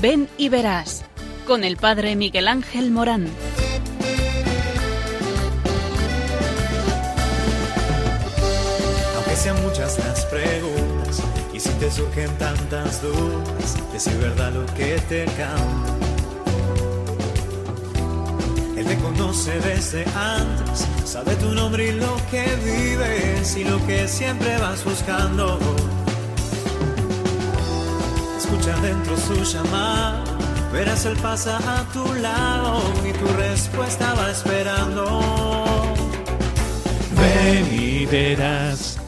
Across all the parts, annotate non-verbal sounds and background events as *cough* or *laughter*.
Ven y verás con el Padre Miguel Ángel Morán. Aunque sean muchas las preguntas y si te surgen tantas dudas, de si es verdad lo que te canta. Él te conoce desde antes, sabe tu nombre y lo que vives y lo que siempre vas buscando. Dentro su llamada, verás él pasa a tu lado y tu respuesta va esperando. Ven y verás,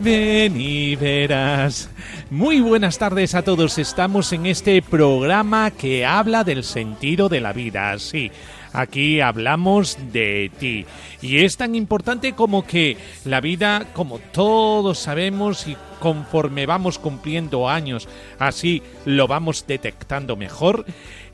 ven y verás. Muy buenas tardes a todos. Estamos en este programa que habla del sentido de la vida. Sí, aquí hablamos de ti. Y es tan importante como que la vida, como todos sabemos y conforme vamos cumpliendo años, así lo vamos detectando mejor,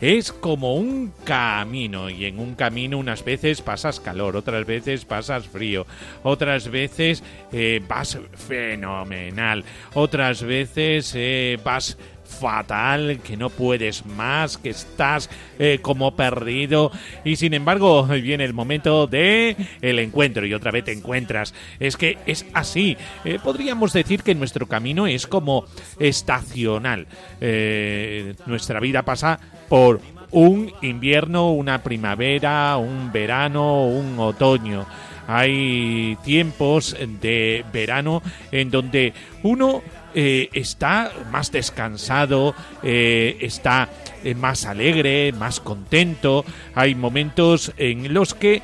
es como un camino. Y en un camino unas veces pasas calor, otras veces pasas frío, otras veces eh, vas fenomenal, otras veces eh, vas fatal, que no puedes más, que estás eh, como perdido y sin embargo viene el momento de el encuentro y otra vez te encuentras. Es que es así. Eh, podríamos decir que nuestro camino es como estacional. Eh, nuestra vida pasa por un invierno, una primavera, un verano, un otoño. Hay tiempos de verano en donde uno eh, está más descansado, eh, está eh, más alegre, más contento. Hay momentos en los que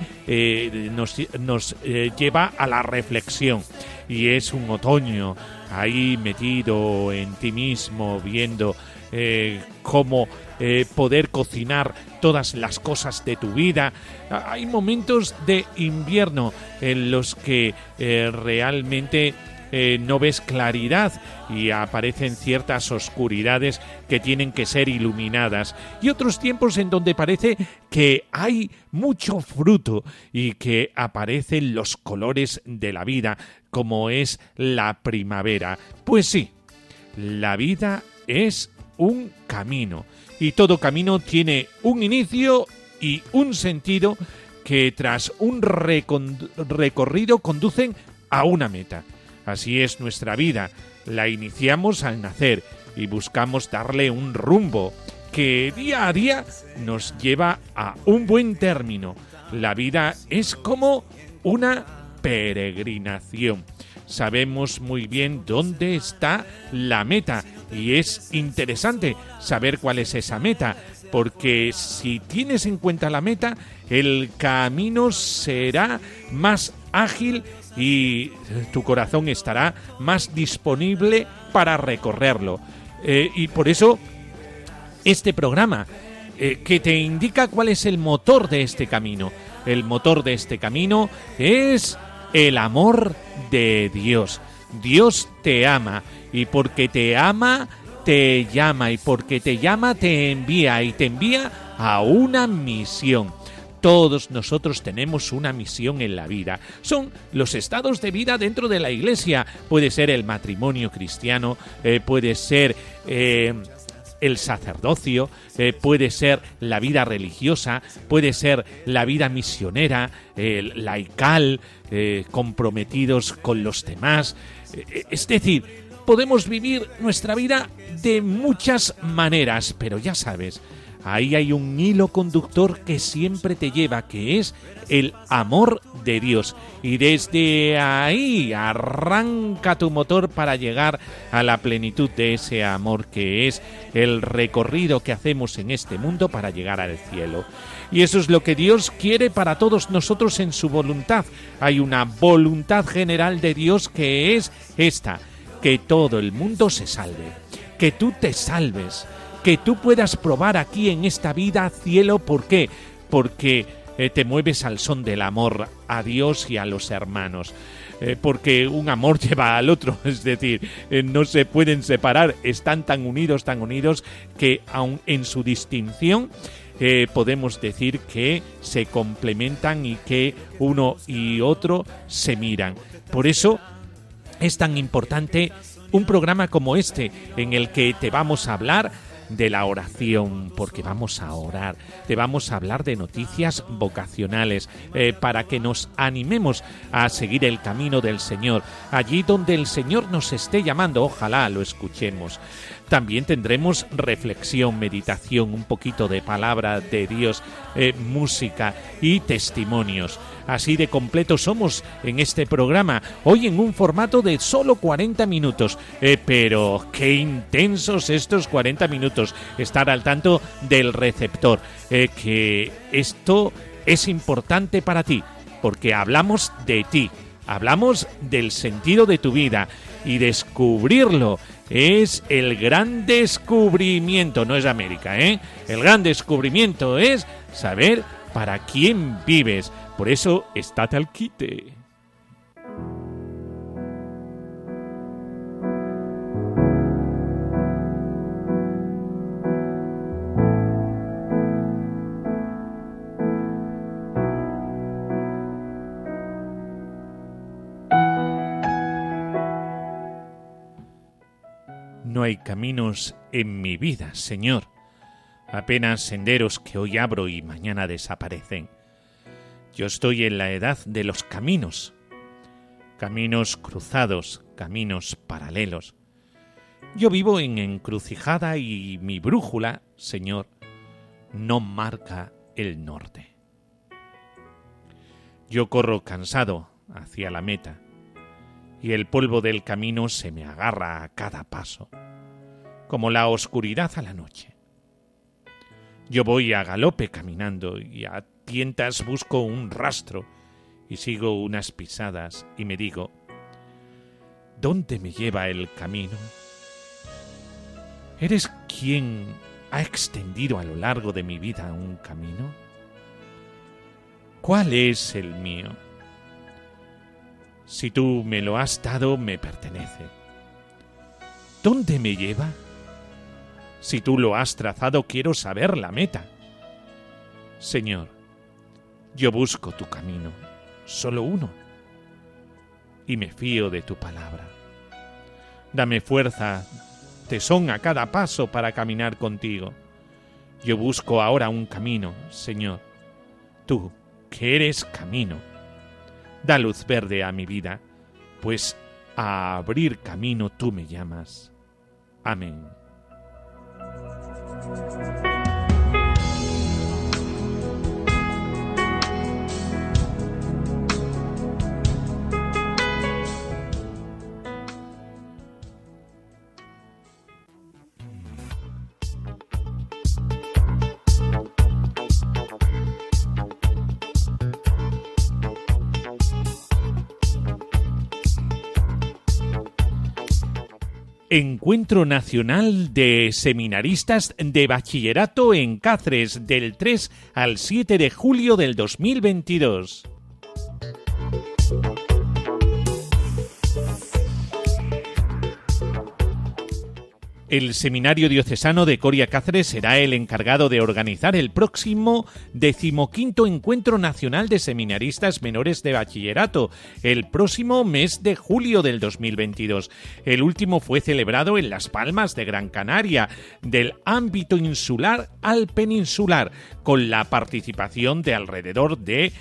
nos, nos lleva a la reflexión y es un otoño ahí metido en ti mismo, viendo cómo poder cocinar todas las cosas de tu vida. Hay momentos de invierno en los que realmente eh, no ves claridad y aparecen ciertas oscuridades que tienen que ser iluminadas y otros tiempos en donde parece que hay mucho fruto y que aparecen los colores de la vida como es la primavera. Pues sí, la vida es un camino y todo camino tiene un inicio y un sentido que tras un recorrido conducen a una meta. Así es nuestra vida. La iniciamos al nacer y buscamos darle un rumbo que día a día nos lleva a un buen término. La vida es como una peregrinación. Sabemos muy bien dónde está la meta y es interesante saber cuál es esa meta, porque si tienes en cuenta la meta, el camino será más ágil y tu corazón estará más disponible para recorrerlo. Eh, y por eso este programa eh, que te indica cuál es el motor de este camino. El motor de este camino es el amor de Dios. Dios te ama y porque te ama te llama y porque te llama te envía y te envía a una misión. Todos nosotros tenemos una misión en la vida. Son los estados de vida dentro de la iglesia. Puede ser el matrimonio cristiano, eh, puede ser... Eh, el sacerdocio, eh, puede ser la vida religiosa, puede ser la vida misionera, el laical, comprometidos con los demás. es decir, podemos vivir nuestra vida de muchas maneras, pero ya sabes, ahí hay un hilo conductor que siempre te lleva, que es el amor de Dios. Y desde ahí arranca tu motor para llegar a la plenitud de ese amor que es el recorrido que hacemos en este mundo para llegar al cielo. Y eso es lo que Dios quiere para todos nosotros en su voluntad. Hay una voluntad general de Dios que es esta, que todo el mundo se salve, que tú te salves que tú puedas probar aquí en esta vida cielo. ¿Por qué? Porque eh, te mueves al son del amor a Dios y a los hermanos. Eh, porque un amor *laughs* lleva al otro, es decir, eh, no se pueden separar, están tan unidos, tan unidos, que aun en su distinción podemos decir que se complementan y que uno y otro se miran. Por eso es tan importante un programa como este en el que te vamos a hablar de la oración, porque vamos a orar, te vamos a hablar de noticias vocacionales, eh, para que nos animemos a seguir el camino del Señor, allí donde el Señor nos esté llamando, ojalá lo escuchemos. También tendremos reflexión, meditación, un poquito de palabra de Dios, eh, música y testimonios. Así de completo somos en este programa, hoy en un formato de solo 40 minutos. Eh, pero qué intensos estos 40 minutos. Estar al tanto del receptor, eh, que esto es importante para ti, porque hablamos de ti, hablamos del sentido de tu vida y descubrirlo es el gran descubrimiento, no es América, ¿eh? El gran descubrimiento es saber para quién vives. Por eso, estate al quite. No hay caminos en mi vida, Señor, apenas senderos que hoy abro y mañana desaparecen. Yo estoy en la edad de los caminos, caminos cruzados, caminos paralelos. Yo vivo en encrucijada y mi brújula, Señor, no marca el norte. Yo corro cansado hacia la meta y el polvo del camino se me agarra a cada paso como la oscuridad a la noche. Yo voy a galope caminando y a tientas busco un rastro y sigo unas pisadas y me digo, ¿dónde me lleva el camino? ¿Eres quien ha extendido a lo largo de mi vida un camino? ¿Cuál es el mío? Si tú me lo has dado, me pertenece. ¿Dónde me lleva? Si tú lo has trazado, quiero saber la meta. Señor, yo busco tu camino, solo uno, y me fío de tu palabra. Dame fuerza, tesón a cada paso para caminar contigo. Yo busco ahora un camino, Señor. Tú, que eres camino, da luz verde a mi vida, pues a abrir camino tú me llamas. Amén. Encuentro Nacional de Seminaristas de Bachillerato en Cáceres del 3 al 7 de julio del 2022. El Seminario Diocesano de Coria Cáceres será el encargado de organizar el próximo decimoquinto Encuentro Nacional de Seminaristas Menores de Bachillerato, el próximo mes de julio del 2022. El último fue celebrado en Las Palmas de Gran Canaria, del ámbito insular al peninsular, con la participación de alrededor de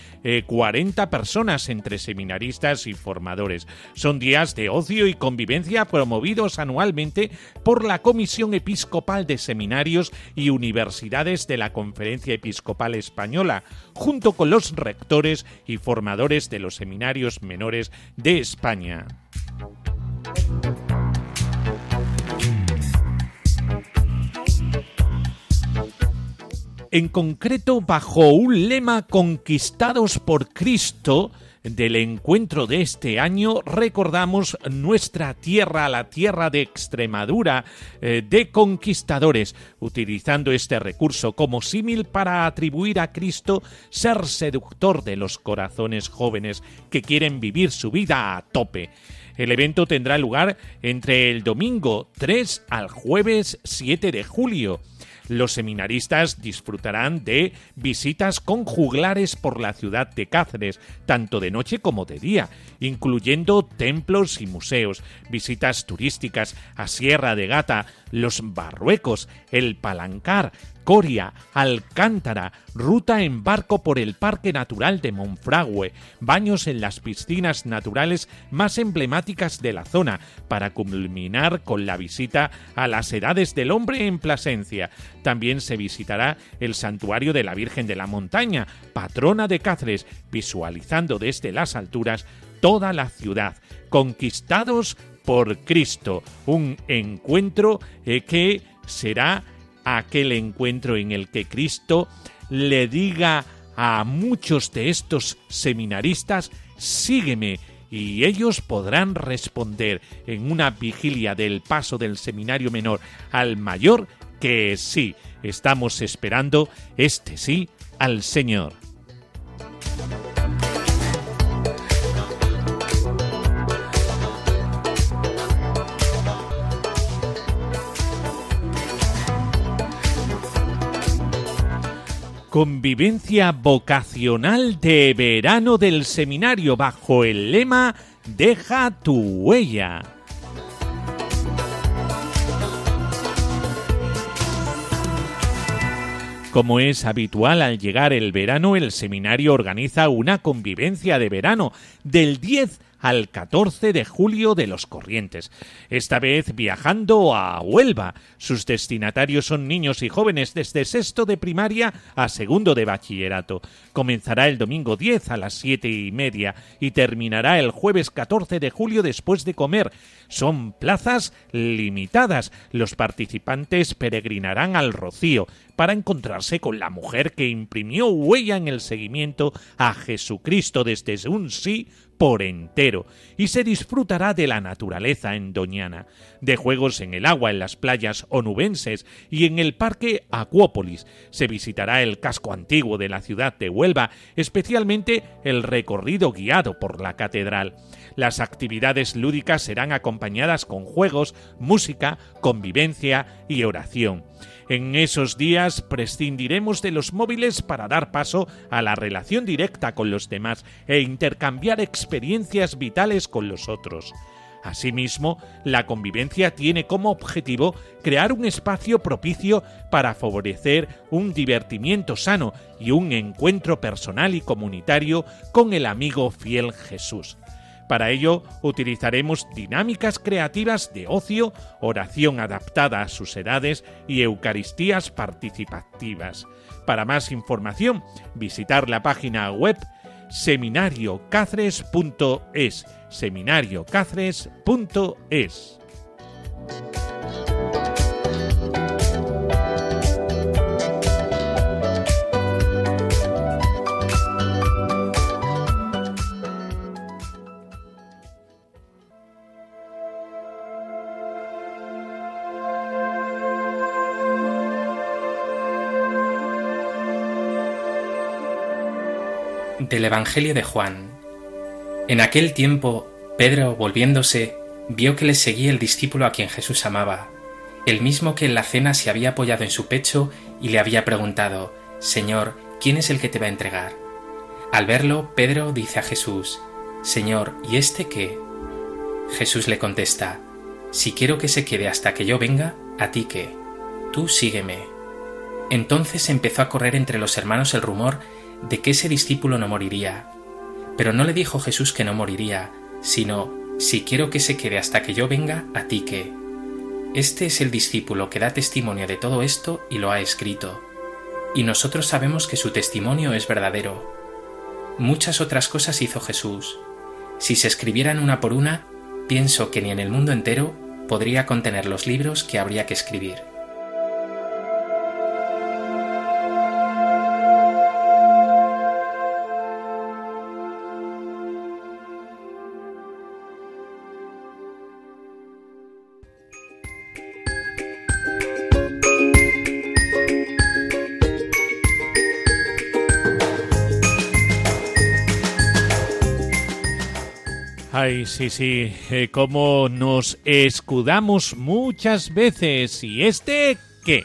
40 eh, personas entre seminaristas y formadores. Son días de ocio y convivencia promovidos anualmente por la Comisión Episcopal de Seminarios y Universidades de la Conferencia Episcopal Española, junto con los rectores y formadores de los seminarios menores de España. En concreto, bajo un lema Conquistados por Cristo, del encuentro de este año recordamos nuestra tierra, la tierra de Extremadura, eh, de conquistadores, utilizando este recurso como símil para atribuir a Cristo ser seductor de los corazones jóvenes que quieren vivir su vida a tope. El evento tendrá lugar entre el domingo 3 al jueves 7 de julio. Los seminaristas disfrutarán de visitas con juglares por la ciudad de Cáceres, tanto de noche como de día, incluyendo templos y museos, visitas turísticas a Sierra de Gata, los Barruecos, el Palancar, Coria, Alcántara, ruta en barco por el Parque Natural de Monfragüe, baños en las piscinas naturales más emblemáticas de la zona, para culminar con la visita a las Edades del Hombre en Plasencia. También se visitará el Santuario de la Virgen de la Montaña, patrona de Cáceres, visualizando desde las alturas toda la ciudad, conquistados por Cristo, un encuentro eh, que será aquel encuentro en el que Cristo le diga a muchos de estos seminaristas, sígueme, y ellos podrán responder en una vigilia del paso del seminario menor al mayor que sí, estamos esperando este sí al Señor. Convivencia vocacional de verano del seminario bajo el lema Deja tu huella. Como es habitual al llegar el verano, el seminario organiza una convivencia de verano del 10 al 14 de julio de los Corrientes, esta vez viajando a Huelva. Sus destinatarios son niños y jóvenes desde sexto de primaria a segundo de bachillerato. Comenzará el domingo 10 a las siete y media y terminará el jueves 14 de julio después de comer. Son plazas limitadas. Los participantes peregrinarán al Rocío para encontrarse con la mujer que imprimió huella en el seguimiento a Jesucristo desde un sí por entero y se disfrutará de la naturaleza en Doñana, de juegos en el agua en las playas onubenses y en el parque Acuópolis. Se visitará el casco antiguo de la ciudad de Huelva, especialmente el recorrido guiado por la catedral. Las actividades lúdicas serán acompañadas con juegos, música, convivencia y oración. En esos días prescindiremos de los móviles para dar paso a la relación directa con los demás e intercambiar experiencias vitales con los otros. Asimismo, la convivencia tiene como objetivo crear un espacio propicio para favorecer un divertimiento sano y un encuentro personal y comunitario con el amigo fiel Jesús. Para ello utilizaremos dinámicas creativas de ocio, oración adaptada a sus edades y eucaristías participativas. Para más información, visitar la página web seminariocáceres.es seminariocáceres.es del Evangelio de Juan. En aquel tiempo, Pedro, volviéndose, vio que le seguía el discípulo a quien Jesús amaba, el mismo que en la cena se había apoyado en su pecho y le había preguntado, Señor, ¿quién es el que te va a entregar? Al verlo, Pedro dice a Jesús, Señor, ¿y este qué? Jesús le contesta, Si quiero que se quede hasta que yo venga, ¿a ti qué? Tú sígueme. Entonces empezó a correr entre los hermanos el rumor de que ese discípulo no moriría. Pero no le dijo Jesús que no moriría, sino, si quiero que se quede hasta que yo venga, a ti que. Este es el discípulo que da testimonio de todo esto y lo ha escrito. Y nosotros sabemos que su testimonio es verdadero. Muchas otras cosas hizo Jesús. Si se escribieran una por una, pienso que ni en el mundo entero podría contener los libros que habría que escribir. Ay, sí, sí, eh, como nos escudamos muchas veces. ¿Y este qué?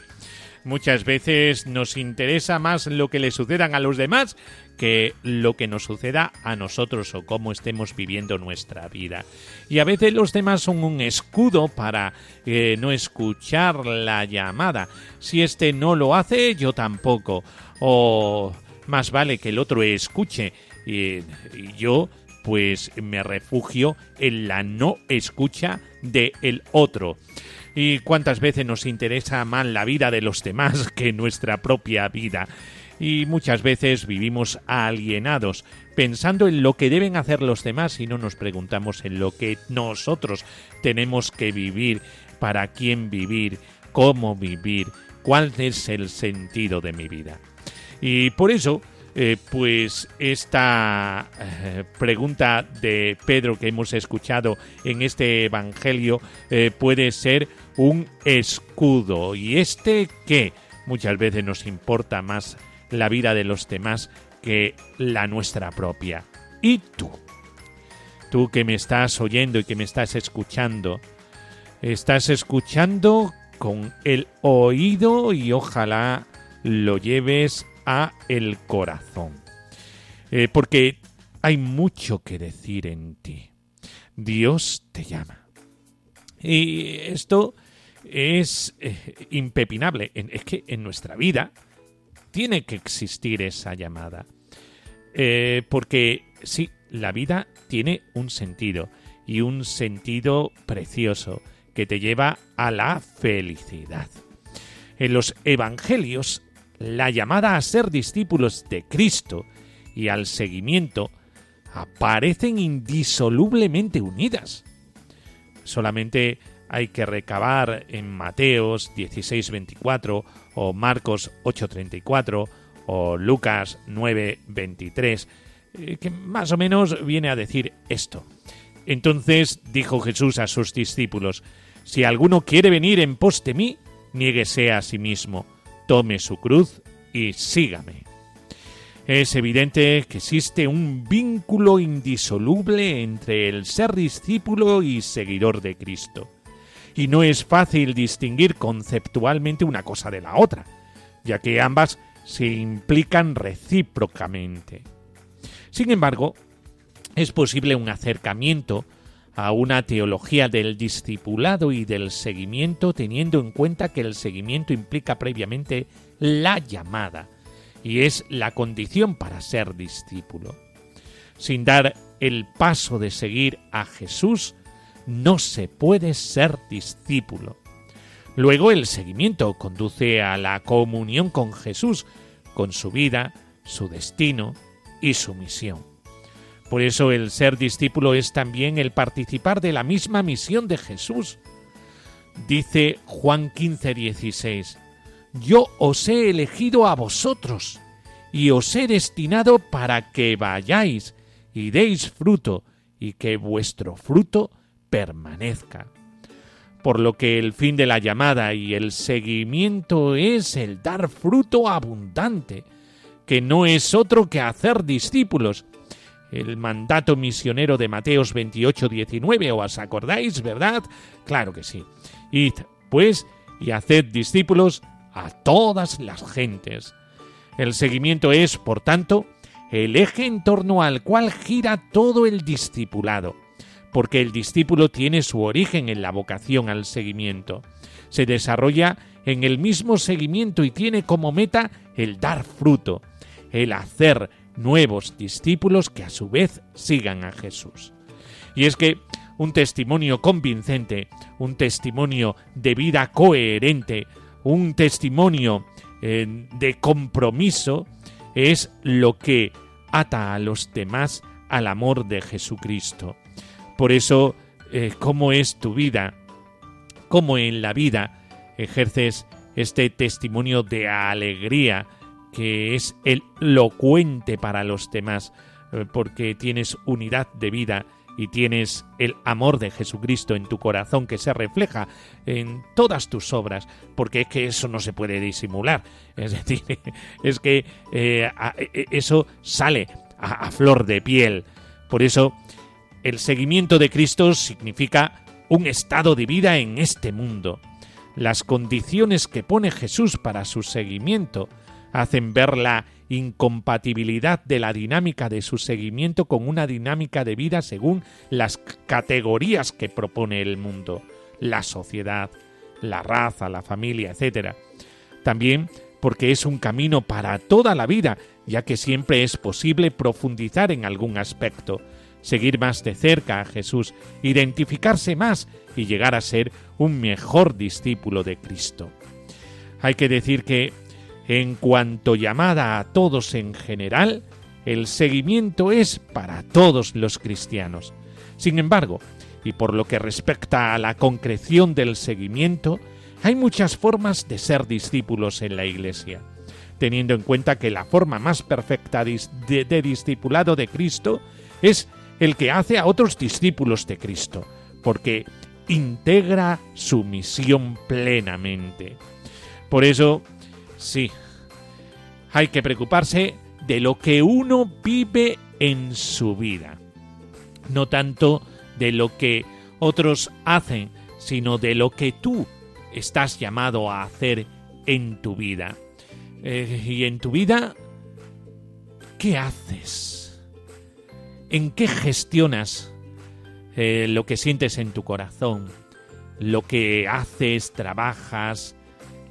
Muchas veces nos interesa más lo que le sucedan a los demás que lo que nos suceda a nosotros o cómo estemos viviendo nuestra vida. Y a veces los demás son un escudo para eh, no escuchar la llamada. Si este no lo hace, yo tampoco. O más vale que el otro escuche. Y, yo pues me refugio en la no escucha de el otro. Y cuántas veces nos interesa más la vida de los demás *laughs* que nuestra propia vida. Y muchas veces vivimos alienados, pensando en lo que deben hacer los demás y no nos preguntamos en lo que nosotros tenemos que vivir, para quién vivir, cómo vivir, cuál es el sentido de mi vida. Y por eso eh, pues esta eh, pregunta de Pedro que hemos escuchado en este Evangelio eh, puede ser un escudo. ¿Y este que Muchas veces nos importa más la vida de los demás que la nuestra propia. ¿Y tú? Tú que me estás oyendo y que me estás escuchando, estás escuchando con el oído y ojalá lo lleves a el corazón. Eh, porque hay mucho que decir en ti. Dios te llama. Y esto es eh, impepinable. Es que en nuestra vida tiene que existir esa llamada. Eh, porque sí, la vida tiene un sentido y un sentido precioso que te lleva a la felicidad. En los evangelios la llamada a ser discípulos de Cristo y al seguimiento aparecen indisolublemente unidas. Solamente hay que recabar en Mateos 16:24 o Marcos 8:34 o Lucas 9:23, eh, que más o menos viene a decir esto. Entonces dijo Jesús a sus discípulos, Si alguno quiere venir en pos de mí, niéguese a sí mismo tome su cruz y sígame. Es evidente que existe un vínculo indisoluble entre el ser discípulo y seguidor de Cristo. Y no es fácil distinguir conceptualmente una cosa de la otra, ya que ambas se implican recíprocamente. Sin embargo, es posible un acercamiento a una teología del discipulado y del seguimiento teniendo en cuenta que el seguimiento implica previamente la llamada y es la condición para ser discípulo. Sin dar el paso de seguir a Jesús, no se puede ser discípulo. Luego el seguimiento conduce a la comunión con Jesús, con su vida, su destino y su misión. Por eso el ser discípulo es también el participar de la misma misión de Jesús. Dice Juan 15, 16, Yo os he elegido a vosotros y os he destinado para que vayáis y deis fruto y que vuestro fruto permanezca. Por lo que el fin de la llamada y el seguimiento es el dar fruto abundante, que no es otro que hacer discípulos, el mandato misionero de Mateos 28, 19, ¿os acordáis, verdad? Claro que sí. Id, pues, y haced discípulos a todas las gentes. El seguimiento es, por tanto, el eje en torno al cual gira todo el discipulado, porque el discípulo tiene su origen en la vocación al seguimiento. Se desarrolla en el mismo seguimiento y tiene como meta el dar fruto, el hacer nuevos discípulos que a su vez sigan a Jesús. Y es que un testimonio convincente, un testimonio de vida coherente, un testimonio eh, de compromiso es lo que ata a los demás al amor de Jesucristo. Por eso, eh, ¿cómo es tu vida? ¿Cómo en la vida ejerces este testimonio de alegría, que es elocuente para los demás, eh, porque tienes unidad de vida y tienes el amor de Jesucristo en tu corazón que se refleja en todas tus obras, porque es que eso no se puede disimular. *laughs* Es decir, es que eh, e, eso sale a flor de piel. Por eso, el seguimiento de Cristo significa un estado de vida en este mundo. las condiciones que pone Jesús para su seguimiento hacen ver la incompatibilidad de la dinámica de su seguimiento con una dinámica de vida según las categorías que propone el mundo, la sociedad, la raza, la familia, etc. También porque es un camino para toda la vida, ya que siempre es posible profundizar en algún aspecto, seguir más de cerca a Jesús, identificarse más y llegar a ser un mejor discípulo de Cristo. Hay que decir que, en cuanto llamada a todos en general, el seguimiento es para todos los cristianos. Sin embargo, y por lo que respecta a la concreción del seguimiento, hay muchas formas de ser discípulos en la Iglesia, teniendo en cuenta que la forma más perfecta de, discipulado de Cristo es el que hace a otros discípulos de Cristo, porque integra su misión plenamente. Por eso, sí, hay que preocuparse de lo que uno vive en su vida, no tanto de lo que otros hacen, sino de lo que tú estás llamado a hacer en tu vida. Eh, y en tu vida, ¿qué haces? ¿En qué gestionas eh, lo que sientes en tu corazón? Lo que haces, trabajas,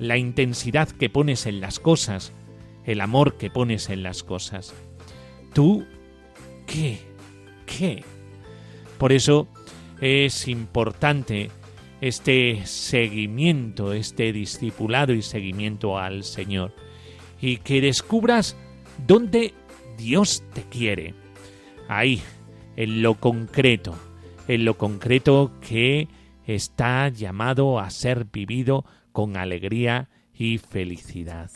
la intensidad que pones en las cosas, el amor que pones en las cosas. ¿Tú qué? ¿Qué? Por eso es importante este seguimiento, este discipulado y seguimiento al Señor. Y que descubras dónde Dios te quiere. Ahí, en lo concreto, en lo concreto que está llamado a ser vivido con alegría y felicidad.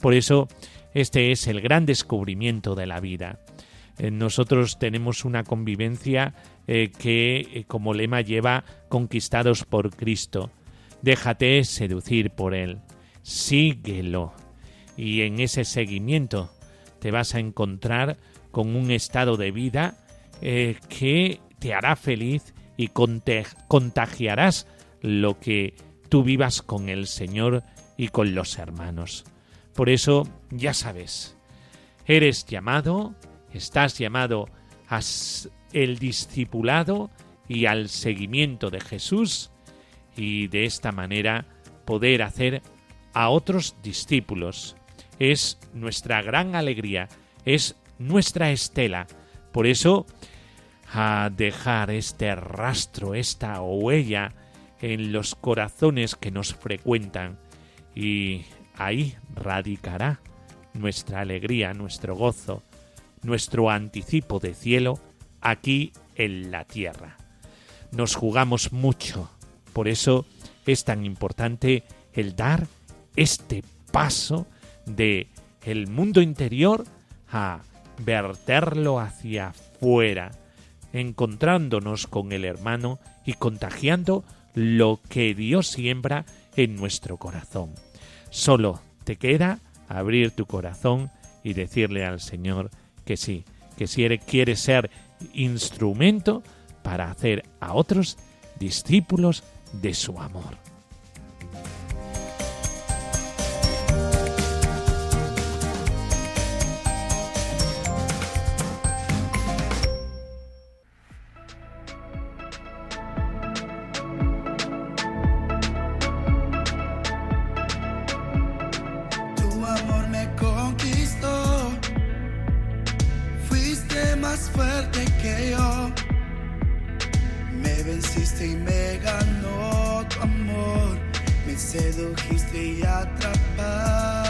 Por eso, este es el gran descubrimiento de la vida. Eh, nosotros tenemos una convivencia eh, que eh, como lema lleva conquistados por Cristo. Déjate seducir por Él, síguelo. Y en ese seguimiento te vas a encontrar con un estado de vida que te hará feliz y contagiarás lo que tú vivas con el Señor y con los hermanos. Por eso, ya sabes, eres llamado, estás llamado a el discipulado y al seguimiento de Jesús y de esta manera poder hacer a otros discípulos. Es nuestra gran alegría, es nuestra estela. Por eso, a dejar este rastro, esta huella en los corazones que nos frecuentan y ahí radicará nuestra alegría, nuestro gozo, nuestro anticipo de cielo aquí en la tierra. Nos jugamos mucho, por eso es tan importante el dar este paso de el mundo interior a verterlo hacia afuera, encontrándonos con el hermano y contagiando lo que Dios siembra en nuestro corazón. Solo te queda abrir tu corazón y decirle al Señor que sí, que si quiere ser instrumento para hacer a otros discípulos de su amor. y me ganó tu amor. Me sedujiste y atrapaste.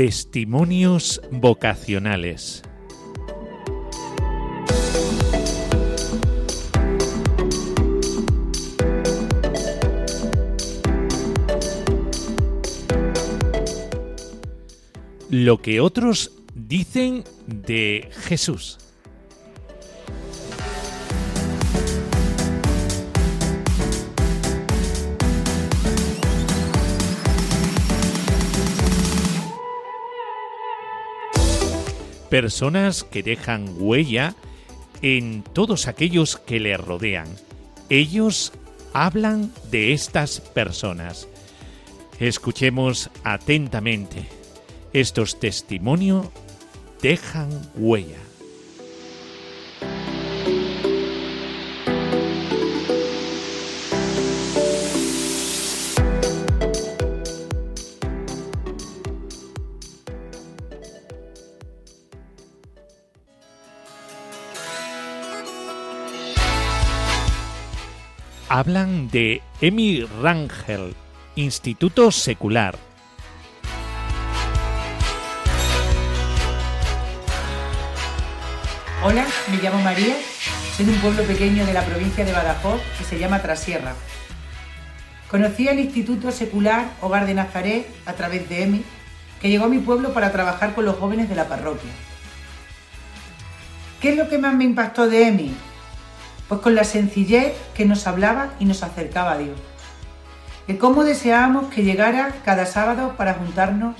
Testimonios vocacionales. Lo que otros dicen de Jesús. Personas que dejan huella en todos aquellos que le rodean. Ellos hablan de estas personas. Escuchemos atentamente. Estos testimonios dejan huella. Hablan de Emi Rangel, Instituto Secular, Hola, me llamo María, soy de un pueblo pequeño de la provincia de Badajoz que se llama Trasierra. Conocí el Instituto Secular Hogar de Nazaret a través de EMI, que llegó a mi pueblo para trabajar con los jóvenes de la parroquia. ¿Qué es lo que más me impactó de EMI? Pues con la sencillez que nos hablaba y nos acercaba a Dios. De cómo deseábamos que llegara cada sábado para juntarnos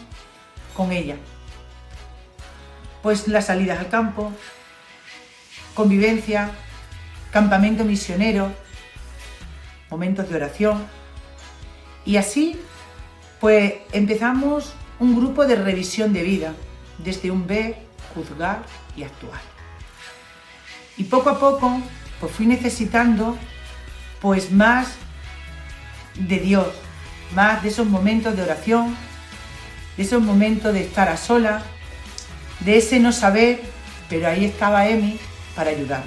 con ella. Pues las salidas al campo, convivencia, campamento misionero, momentos de oración. Y así, pues empezamos un grupo de revisión de vida, desde un ver, juzgar y actuar. Y poco a poco, pues fui necesitando, pues más de Dios, más de esos momentos de oración, de esos momentos de estar a sola, de ese no saber, pero ahí estaba Emi para ayudar.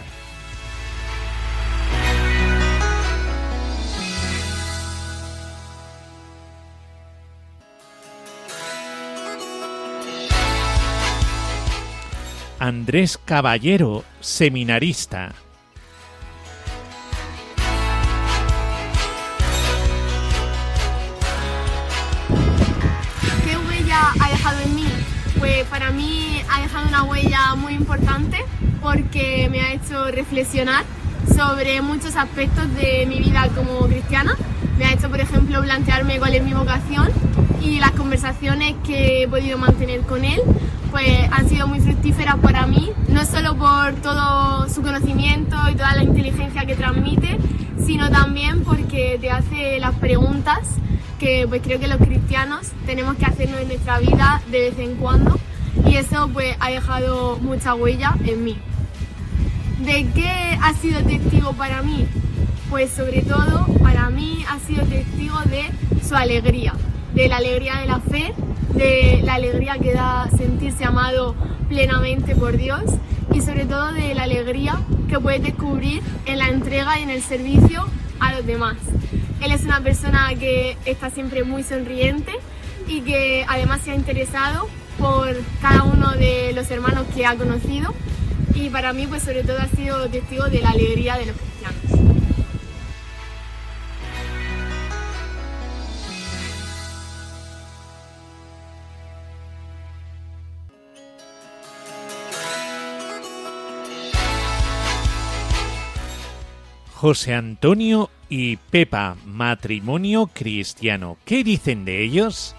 Andrés Caballero, seminarista. Huella muy importante porque me ha hecho reflexionar sobre muchos aspectos de mi vida como cristiana. Me ha hecho, por ejemplo, plantearme cuál es mi vocación y las conversaciones que he podido mantener con él pues han sido muy fructíferas para mí, no solo por todo su conocimiento y toda la inteligencia que transmite, sino también porque te hace las preguntas que pues creo que los cristianos tenemos que hacernos en nuestra vida de vez en cuando y eso pues ha dejado mucha huella en mí. ¿De qué ha sido testigo para mí? Pues sobre todo para mí ha sido testigo de su alegría, de la alegría de la fe, de la alegría que da sentirse amado plenamente por Dios y sobre todo de la alegría que puedes descubrir en la entrega y en el servicio a los demás. Él es una persona que está siempre muy sonriente y que además se ha interesado por cada uno de los hermanos que ha conocido y para mí pues sobre todo ha sido testigo de la alegría de los cristianos. José Antonio y Pepa, matrimonio cristiano. ¿Qué dicen de ellos?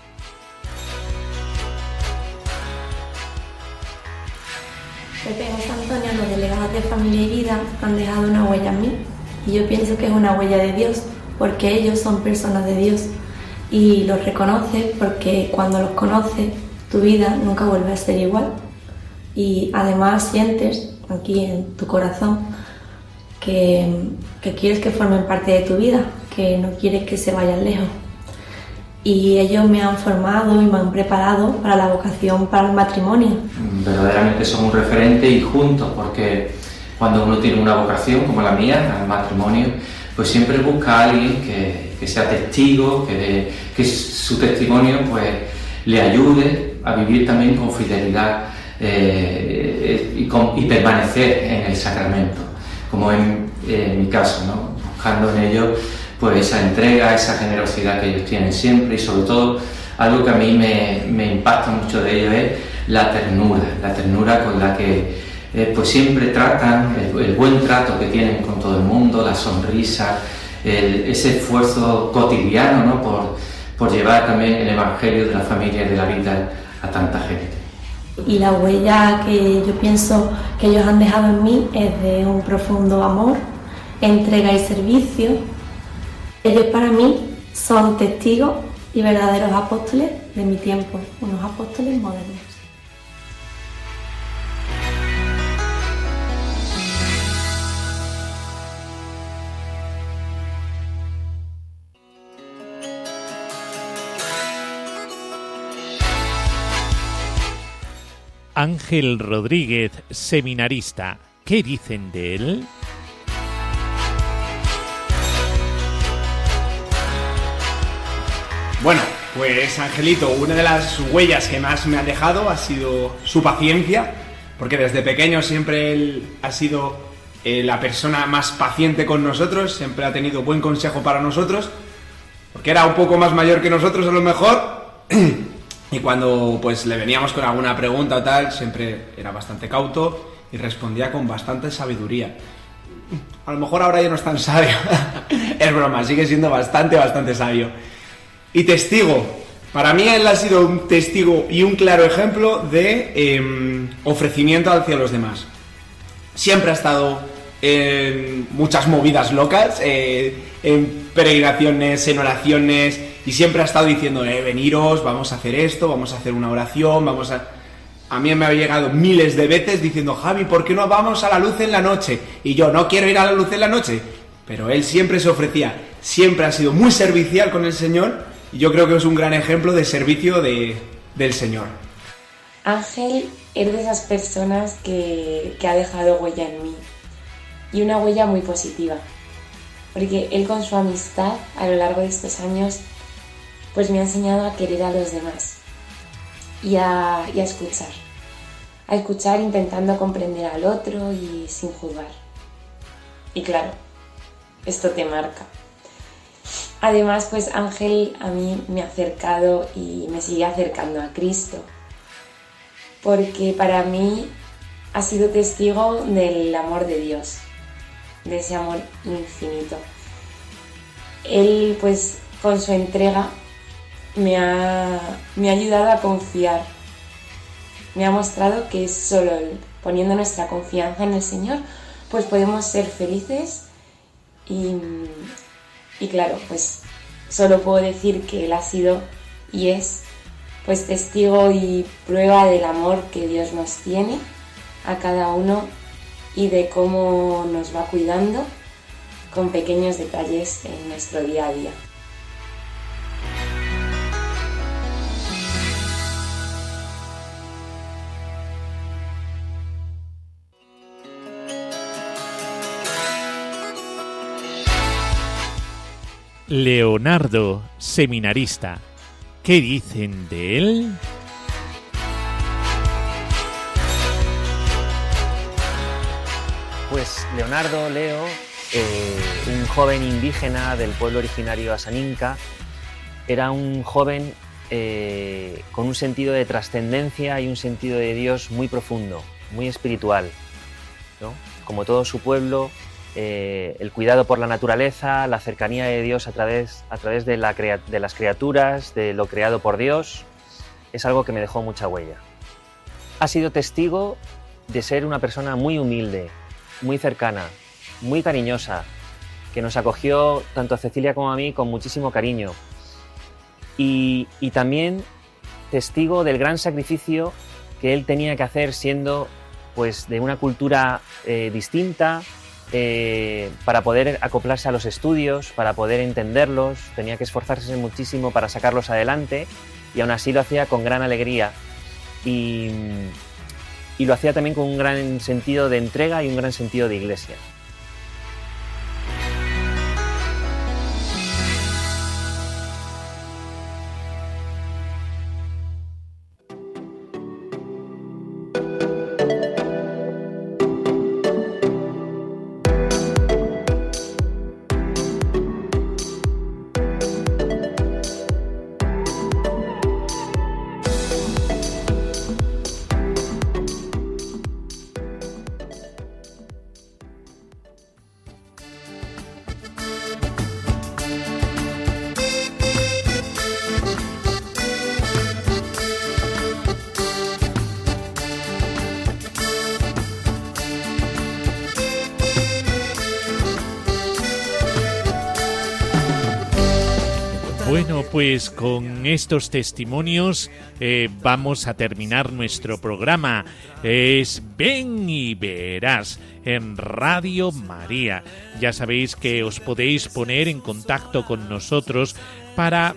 Pepe José Antonio, los delegados de Familia y Vida, han dejado una huella en mí. Y yo pienso que es una huella de Dios, porque ellos son personas de Dios. Y los reconoces porque cuando los conoces, tu vida nunca vuelve a ser igual. Y además sientes aquí en tu corazón que, que quieres que formen parte de tu vida, que no quieres que se vayan lejos. Y ellos me han formado y me han preparado para la vocación para el matrimonio. Verdaderamente son un referente y juntos, porque cuando uno tiene una vocación como la mía, al matrimonio, pues siempre busca a alguien que, que sea testigo, que, de- que su testimonio pues le ayude a vivir también con fidelidad eh, y, con, y, permanecer en el sacramento, como en, mi caso, ¿no? buscando en ellos pues esa entrega, esa generosidad que ellos tienen siempre y sobre todo algo que a mí me, me impacta mucho de ellos es la ternura, la ternura con la que eh, pues siempre tratan, el, buen trato que tienen con todo el mundo, la sonrisa, ese esfuerzo cotidiano ¿no? por, por llevar también el Evangelio de la familia y de la vida a tanta gente. Y la huella que yo pienso que ellos han dejado en mí es de un profundo amor, entrega y servicio. Ellos para mí son testigos y verdaderos apóstoles de mi tiempo, unos apóstoles modernos. Ángel Rodríguez, seminarista. ¿Qué dicen de él? Bueno, pues Angelito, una de las huellas que más me ha dejado ha sido su paciencia, porque desde pequeño siempre él ha sido eh, la persona más paciente con nosotros, siempre ha tenido buen consejo para nosotros, porque era un poco más mayor que nosotros a lo mejor, *clears throat* Y cuando pues le veníamos con alguna pregunta o tal, siempre era bastante cauto y respondía con bastante sabiduría. A lo mejor ahora ya no es tan sabio. *laughs* es broma, sigue siendo bastante, bastante sabio. Y testigo. Para mí él ha sido un testigo y un claro ejemplo de em, ofrecimiento hacia los demás. Siempre ha estado en muchas movidas locas, eh, en peregrinaciones, en oraciones, y siempre ha estado diciendo, eh, veniros, vamos a hacer esto, vamos a hacer una oración, vamos a... A mí me ha llegado miles de veces diciendo, Javi, ¿por qué no vamos a la luz en la noche? Y yo, no quiero ir a la luz en la noche. Pero él siempre se ofrecía, siempre ha sido muy servicial con el Señor yo creo que es un gran ejemplo de servicio de, del Señor. Ángel es de esas personas que, que ha dejado huella en mí y una huella muy positiva, porque él con su amistad a lo largo de estos años pues me ha enseñado a querer a los demás y a, escuchar. A escuchar intentando comprender al otro y sin juzgar. Y claro, esto te marca. Además, pues Ángel a mí me ha acercado y me sigue acercando a Cristo. Porque para mí ha sido testigo del amor de Dios, de ese amor infinito. Él, pues, con su entrega me ha, ayudado a confiar. Me ha mostrado que solo poniendo nuestra confianza en el Señor, pues podemos ser felices y, y claro, pues solo puedo decir que Él ha sido y es pues testigo y prueba del amor que Dios nos tiene a cada uno y de cómo nos va cuidando con pequeños detalles en nuestro día a día. Leonardo, seminarista. ¿Qué dicen de él? Pues Leonardo, Leo, eh, un joven indígena del pueblo originario asaninca, era un joven eh, con un sentido de trascendencia y un sentido de Dios muy profundo, muy espiritual. Como todo su pueblo, eh, el cuidado por la naturaleza, la cercanía de Dios a través, a través de, la de las criaturas, de lo creado por Dios, es algo que me dejó mucha huella. Ha sido testigo de ser una persona muy humilde, muy cercana, muy cariñosa, que nos acogió tanto a Cecilia como a mí con muchísimo cariño. Y, también testigo del gran sacrificio que él tenía que hacer siendo pues de una cultura eh, distinta, eh, para poder acoplarse a los estudios, para poder entenderlos, tenía que esforzarse muchísimo para sacarlos adelante y aún así lo hacía con gran alegría y, y lo hacía también con un gran sentido de entrega y un gran sentido de iglesia. Pues con estos testimonios eh, vamos a terminar nuestro programa. Es Ven y Verás en Radio María. Ya sabéis que os podéis poner en contacto con nosotros para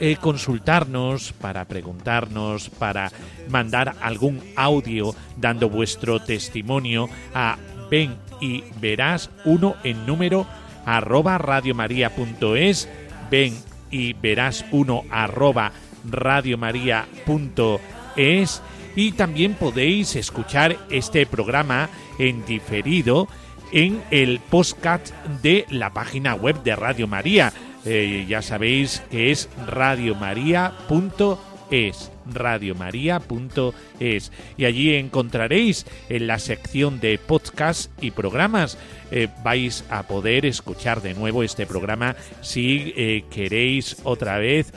eh, consultarnos, para preguntarnos, para mandar algún audio dando vuestro testimonio a Ven y Verás uno en número arroba radiomaria.es. Ven y verás uno arroba radiomaria.es y también podéis escuchar este programa en diferido en el postcat de la página web de Radio María. Eh, ya sabéis que es radiomaria.es radiomaria.es y allí encontraréis en la sección de podcast y programas eh, vais a poder escuchar de nuevo este programa si eh, queréis otra vez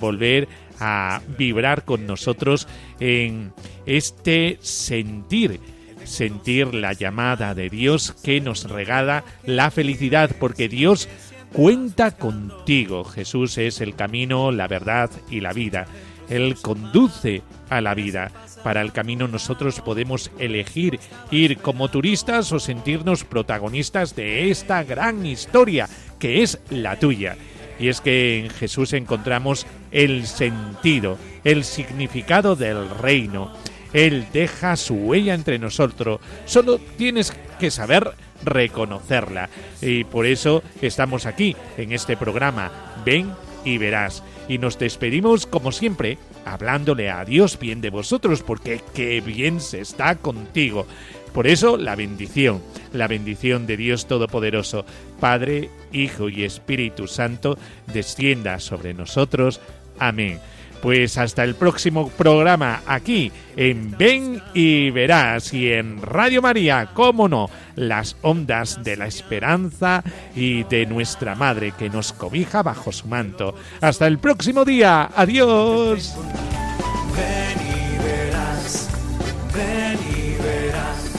volver a vibrar con nosotros en este sentir sentir la llamada de Dios que nos regala la felicidad, porque Dios cuenta contigo. Jesús es el camino, la verdad y la vida. Él conduce a la vida. Para el camino nosotros podemos elegir ir como turistas o sentirnos protagonistas de esta gran historia que es la tuya. Y es que en Jesús encontramos el sentido, el significado del reino. Él deja su huella entre nosotros. Solo tienes que saber reconocerla. Y por eso estamos aquí, en este programa. Ven y verás. Y nos despedimos, como siempre, hablándole a Dios bien de vosotros, porque qué bien se está contigo. Por eso la bendición, la bendición de Dios Todopoderoso, Padre, Hijo y Espíritu Santo, descienda sobre nosotros. Amén. Pues hasta el próximo programa aquí en Ven y Verás y en Radio María, cómo no, las ondas de la esperanza y de nuestra Madre que nos cobija bajo su manto. Hasta el próximo día, adiós. Ven y verás, ven y verás,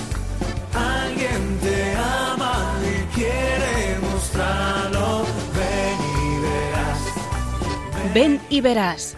alguien te ama y quiere mostrarlo, ven y verás. Ven y verás